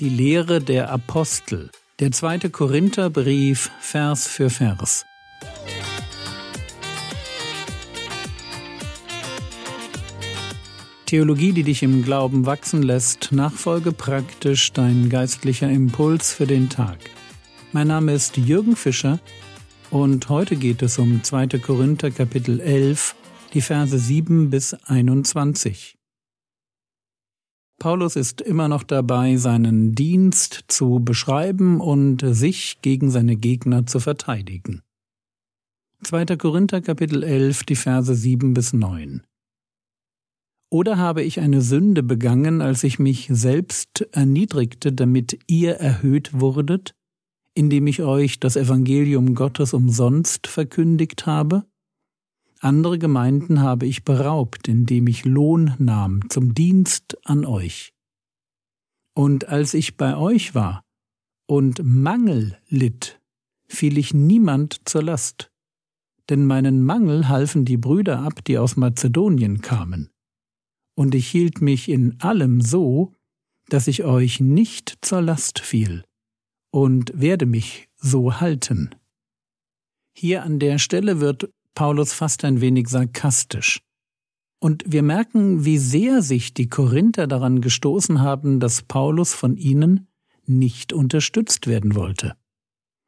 Die Lehre der Apostel. Der zweite Korintherbrief, Vers für Vers. Theologie, die dich im Glauben wachsen lässt, nachfolge praktisch dein geistlicher Impuls für den Tag. Mein Name ist Jürgen Fischer und heute geht es um 2. Korinther Kapitel 11, die Verse 7 bis 21. Paulus ist immer noch dabei, seinen Dienst zu beschreiben und sich gegen seine Gegner zu verteidigen. 2. Korinther Kapitel 11, die Verse 7 bis 9. Oder habe ich eine Sünde begangen, als ich mich selbst erniedrigte, damit ihr erhöht wurdet, indem ich euch das Evangelium Gottes umsonst verkündigt habe? Andere Gemeinden habe ich beraubt, indem ich Lohn nahm zum Dienst an euch. Und als ich bei euch war und Mangel litt, fiel ich niemand zur Last, denn meinen Mangel halfen die Brüder ab, die aus Mazedonien kamen. Und ich hielt mich in allem so, dass ich euch nicht zur Last fiel, und werde mich so halten. Hier an der Stelle wird Paulus fast ein wenig sarkastisch. Und wir merken, wie sehr sich die Korinther daran gestoßen haben, dass Paulus von ihnen nicht unterstützt werden wollte.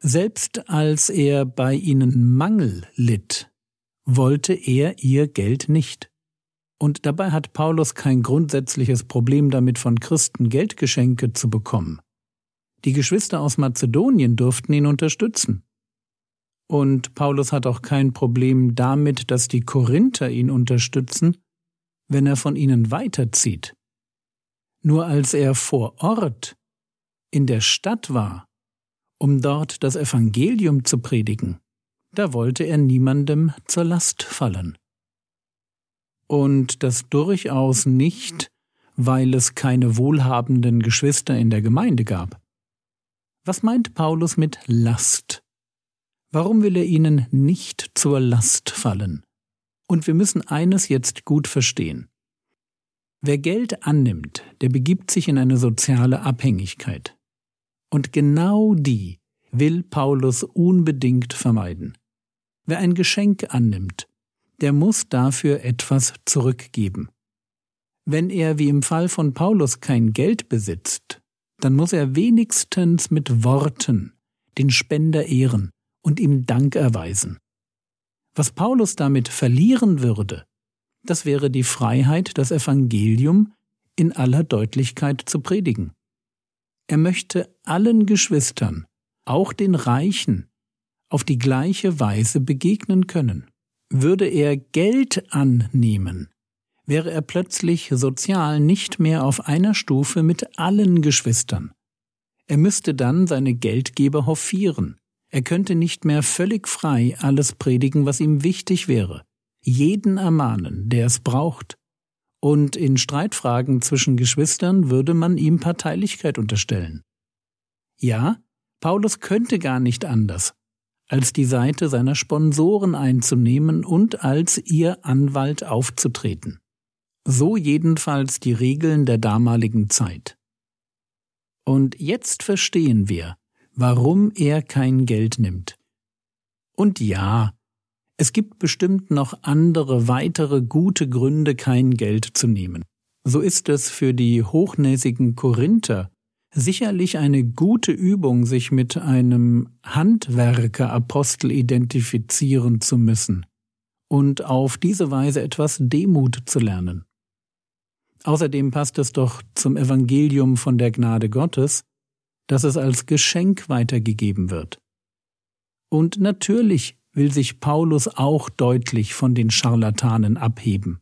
Selbst als er bei ihnen Mangel litt, wollte er ihr Geld nicht. Und dabei hat Paulus kein grundsätzliches Problem damit, von Christen Geldgeschenke zu bekommen. Die Geschwister aus Mazedonien durften ihn unterstützen. Und Paulus hat auch kein Problem damit, dass die Korinther ihn unterstützen, wenn er von ihnen weiterzieht. Nur als er vor Ort in der Stadt war, um dort das Evangelium zu predigen, da wollte er niemandem zur Last fallen. Und das durchaus nicht, weil es keine wohlhabenden Geschwister in der Gemeinde gab. Was meint Paulus mit Last? Warum will er ihnen nicht zur Last fallen? Und wir müssen eines jetzt gut verstehen. Wer Geld annimmt, der begibt sich in eine soziale Abhängigkeit. Und genau die will Paulus unbedingt vermeiden. Wer ein Geschenk annimmt, der muss dafür etwas zurückgeben. Wenn er wie im Fall von Paulus kein Geld besitzt, dann muss er wenigstens mit Worten den Spender ehren und ihm Dank erweisen. Was Paulus damit verlieren würde, das wäre die Freiheit, das Evangelium in aller Deutlichkeit zu predigen. Er möchte allen Geschwistern, auch den Reichen, auf die gleiche Weise begegnen können. Würde er Geld annehmen, wäre er plötzlich sozial nicht mehr auf einer Stufe mit allen Geschwistern. Er müsste dann seine Geldgeber hofieren, er könnte nicht mehr völlig frei alles predigen, was ihm wichtig wäre, jeden ermahnen, der es braucht. Und in Streitfragen zwischen Geschwistern würde man ihm Parteilichkeit unterstellen. Ja, Paulus könnte gar nicht anders, als die Seite seiner Sponsoren einzunehmen und als ihr Anwalt aufzutreten. So jedenfalls die Regeln der damaligen Zeit. Und jetzt verstehen wir, warum er kein Geld nimmt. Und ja, es gibt bestimmt noch andere weitere gute Gründe, kein Geld zu nehmen. So ist es für die hochnäsigen Korinther sicherlich eine gute Übung, sich mit einem Handwerkerapostel identifizieren zu müssen und auf diese Weise etwas Demut zu lernen. Außerdem passt es doch zum Evangelium von der Gnade Gottes, dass es als Geschenk weitergegeben wird. Und natürlich will sich Paulus auch deutlich von den Scharlatanen abheben,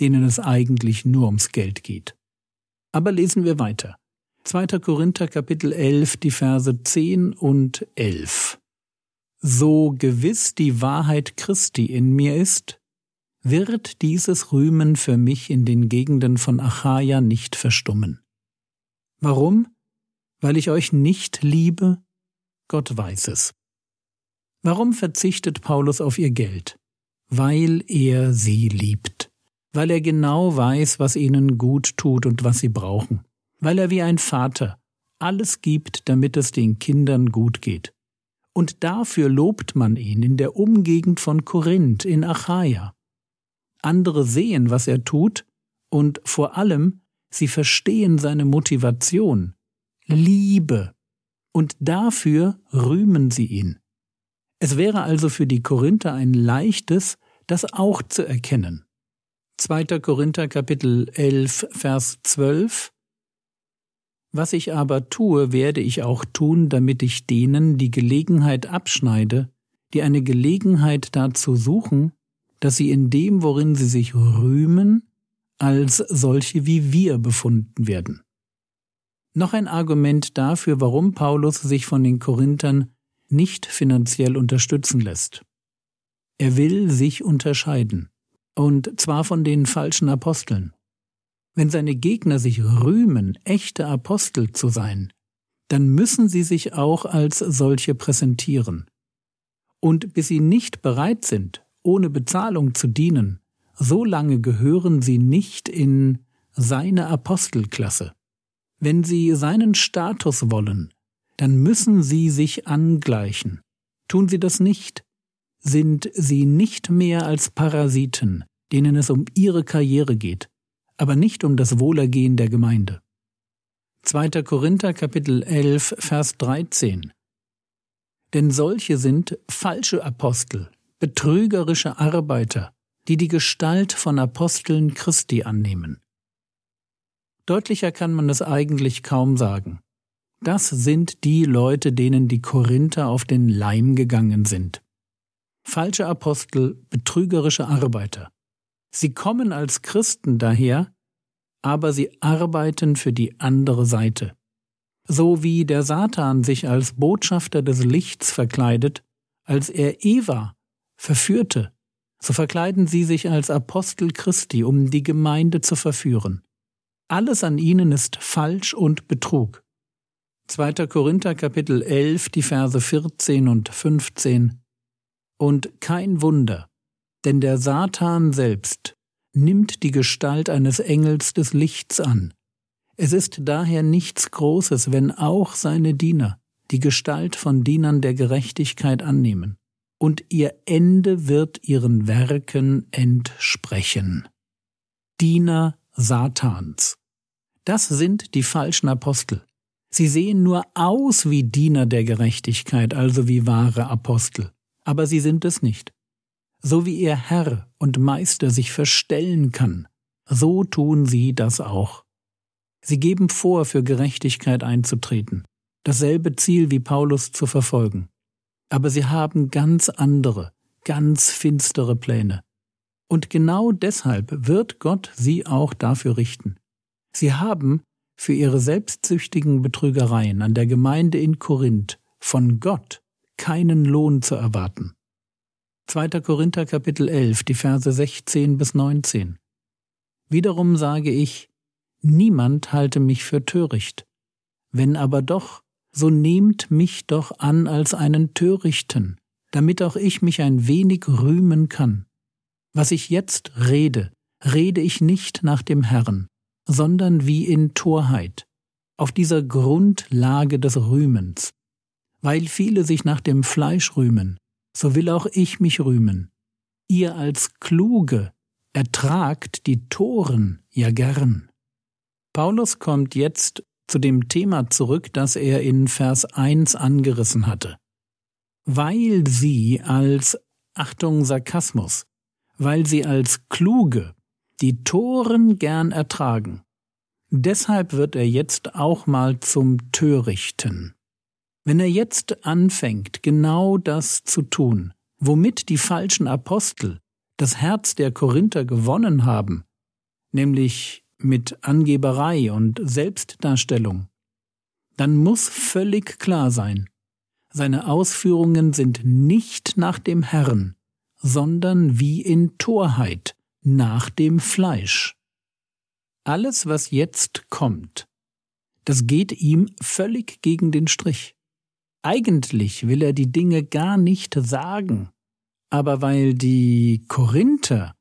denen es eigentlich nur ums Geld geht. Aber lesen wir weiter. 2. Korinther Kapitel 11, die Verse 10 und 11. So gewiss die Wahrheit Christi in mir ist, wird dieses Rühmen für mich in den Gegenden von Achaia nicht verstummen. Warum? Weil ich euch nicht liebe? Gott weiß es. Warum verzichtet Paulus auf ihr Geld? Weil er sie liebt. Weil er genau weiß, was ihnen gut tut und was sie brauchen. Weil er wie ein Vater alles gibt, damit es den Kindern gut geht. Und dafür lobt man ihn in der Umgegend von Korinth in Achaia. Andere sehen, was er tut, und vor allem, sie verstehen seine Motivation, Liebe, und dafür rühmen sie ihn. Es wäre also für die Korinther ein leichtes, das auch zu erkennen. 2. Korinther Kapitel 11 Vers 12 Was ich aber tue, werde ich auch tun, damit ich denen die Gelegenheit abschneide, die eine Gelegenheit dazu suchen, dass sie in dem, worin sie sich rühmen, als solche wie wir befunden werden. Noch ein Argument dafür, warum Paulus sich von den Korinthern nicht finanziell unterstützen lässt. Er will sich unterscheiden, und zwar von den falschen Aposteln. Wenn seine Gegner sich rühmen, echte Apostel zu sein, dann müssen sie sich auch als solche präsentieren. Und bis sie nicht bereit sind, ohne Bezahlung zu dienen, so lange gehören sie nicht in seine Apostelklasse. Wenn sie seinen Status wollen, dann müssen sie sich angleichen. Tun sie das nicht, sind sie nicht mehr als Parasiten, denen es um ihre Karriere geht, aber nicht um das Wohlergehen der Gemeinde. 2. Korinther Kapitel 11 Vers 13 Denn solche sind falsche Apostel, betrügerische Arbeiter, die die Gestalt von Aposteln Christi annehmen. Deutlicher kann man es eigentlich kaum sagen. Das sind die Leute, denen die Korinther auf den Leim gegangen sind. Falsche Apostel, betrügerische Arbeiter. Sie kommen als Christen daher, aber sie arbeiten für die andere Seite. So wie der Satan sich als Botschafter des Lichts verkleidet, als er Eva verführte, so verkleiden sie sich als Apostel Christi, um die Gemeinde zu verführen. Alles an ihnen ist falsch und Betrug. 2. Korinther Kapitel 11, die Verse 14 und 15. Und kein Wunder, denn der Satan selbst nimmt die Gestalt eines Engels des Lichts an. Es ist daher nichts Großes, wenn auch seine Diener die Gestalt von Dienern der Gerechtigkeit annehmen, und ihr Ende wird ihren Werken entsprechen. Diener Satans. Das sind die falschen Apostel. Sie sehen nur aus wie Diener der Gerechtigkeit, also wie wahre Apostel, aber sie sind es nicht. So wie ihr Herr und Meister sich verstellen kann, so tun sie das auch. Sie geben vor, für Gerechtigkeit einzutreten, dasselbe Ziel wie Paulus zu verfolgen. Aber sie haben ganz andere, ganz finstere Pläne. Und genau deshalb wird Gott sie auch dafür richten. Sie haben für ihre selbstsüchtigen Betrügereien an der Gemeinde in Korinth von Gott keinen Lohn zu erwarten. 2. Korinther Kapitel 11, die Verse 16 bis 19. Wiederum sage ich, niemand halte mich für töricht. Wenn aber doch, so nehmt mich doch an als einen Törichten, damit auch ich mich ein wenig rühmen kann. Was ich jetzt rede, rede ich nicht nach dem Herrn, sondern wie in Torheit, auf dieser Grundlage des Rühmens. Weil viele sich nach dem Fleisch rühmen, so will auch ich mich rühmen. Ihr als Kluge ertragt die Toren ja gern. Paulus kommt jetzt zu dem Thema zurück, das er in Vers 1 angerissen hatte. Weil sie als, Achtung Sarkasmus, weil sie als Kluge die Toren gern ertragen. Deshalb wird er jetzt auch mal zum Törichten. Wenn er jetzt anfängt, genau das zu tun, womit die falschen Apostel das Herz der Korinther gewonnen haben, nämlich mit Angeberei und Selbstdarstellung, dann muss völlig klar sein, seine Ausführungen sind nicht nach dem Herrn, sondern wie in Torheit, nach dem Fleisch. Alles, was jetzt kommt, das geht ihm völlig gegen den Strich. Eigentlich will er die Dinge gar nicht sagen, aber weil die Korinther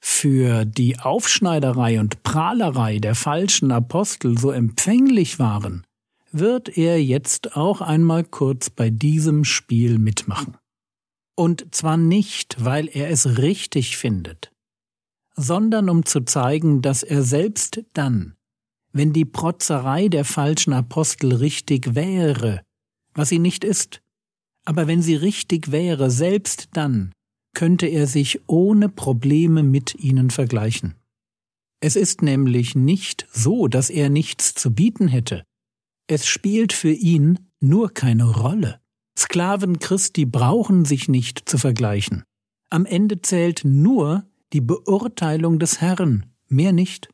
für die Aufschneiderei und Prahlerei der falschen Apostel so empfänglich waren, wird er jetzt auch einmal kurz bei diesem Spiel mitmachen. Und zwar nicht, weil er es richtig findet, sondern um zu zeigen, dass er selbst dann, wenn die Protzerei der falschen Apostel richtig wäre, was sie nicht ist, aber wenn sie richtig wäre, selbst dann könnte er sich ohne Probleme mit ihnen vergleichen. Es ist nämlich nicht so, dass er nichts zu bieten hätte. Es spielt für ihn nur keine Rolle. Sklaven Christi brauchen sich nicht zu vergleichen. Am Ende zählt nur die Beurteilung des Herrn, mehr nicht.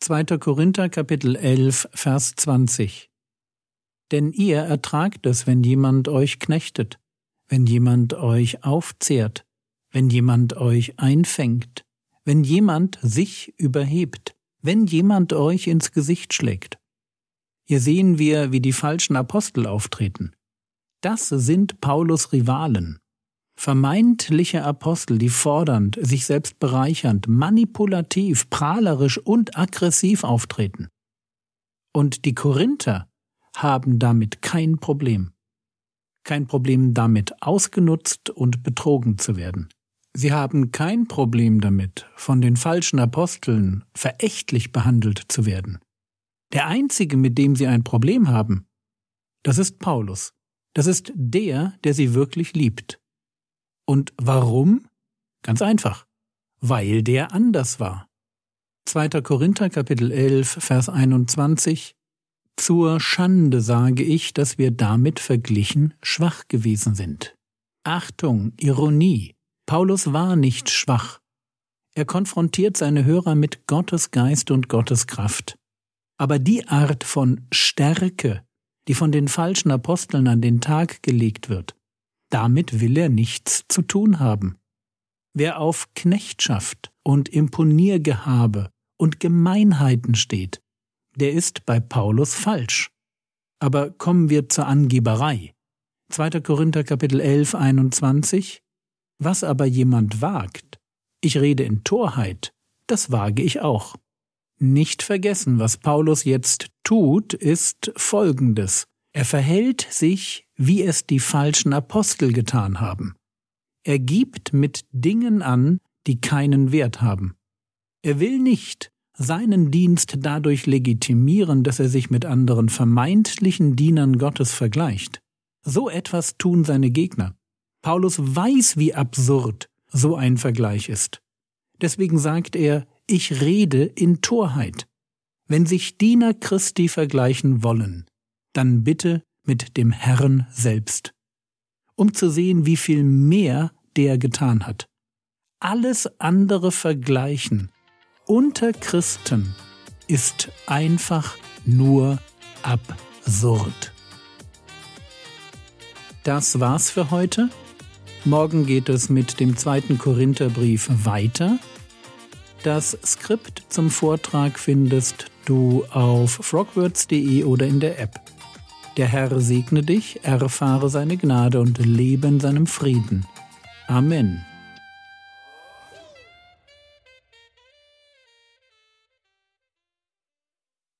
2. Korinther Kapitel 11 Vers 20 Denn ihr ertragt es, wenn jemand euch knechtet, wenn jemand euch aufzehrt, wenn jemand euch einfängt, wenn jemand sich überhebt, wenn jemand euch ins Gesicht schlägt. Hier sehen wir, wie die falschen Apostel auftreten. Das sind Paulus Rivalen. Vermeintliche Apostel, die fordernd, sich selbst bereichernd, manipulativ, prahlerisch und aggressiv auftreten. Und die Korinther haben damit kein Problem. Kein Problem damit, ausgenutzt und betrogen zu werden. Sie haben kein Problem damit, von den falschen Aposteln verächtlich behandelt zu werden. Der einzige, mit dem sie ein Problem haben, das ist Paulus. Das ist der, der sie wirklich liebt. Und warum? Ganz einfach. Weil der anders war. 2. Korinther Kapitel 11, Vers 21 Zur Schande sage ich, dass wir damit verglichen schwach gewesen sind. Achtung, Ironie. Paulus war nicht schwach. Er konfrontiert seine Hörer mit Gottes Geist und Gottes Kraft. Aber die Art von Stärke, die von den falschen Aposteln an den Tag gelegt wird. Damit will er nichts zu tun haben. Wer auf Knechtschaft und Imponiergehabe und Gemeinheiten steht, der ist bei Paulus falsch. Aber kommen wir zur Angeberei. 2. Korinther Kapitel 11, 21 Was aber jemand wagt, ich rede in Torheit, das wage ich auch. Nicht vergessen, was Paulus jetzt tut, ist Folgendes. Er verhält sich, wie es die falschen Apostel getan haben. Er gibt mit Dingen an, die keinen Wert haben. Er will nicht seinen Dienst dadurch legitimieren, dass er sich mit anderen vermeintlichen Dienern Gottes vergleicht. So etwas tun seine Gegner. Paulus weiß, wie absurd so ein Vergleich ist. Deswegen sagt er, ich rede in Torheit. Wenn sich Diener Christi vergleichen wollen, dann bitte mit dem Herrn selbst, um zu sehen, wie viel mehr der getan hat. Alles andere Vergleichen unter Christen ist einfach nur absurd. Das war's für heute. Morgen geht es mit dem zweiten Korintherbrief weiter. Das Skript zum Vortrag findest du auf frogwords.de oder in der App. Der Herr segne dich, erfahre seine Gnade und lebe in seinem Frieden. Amen.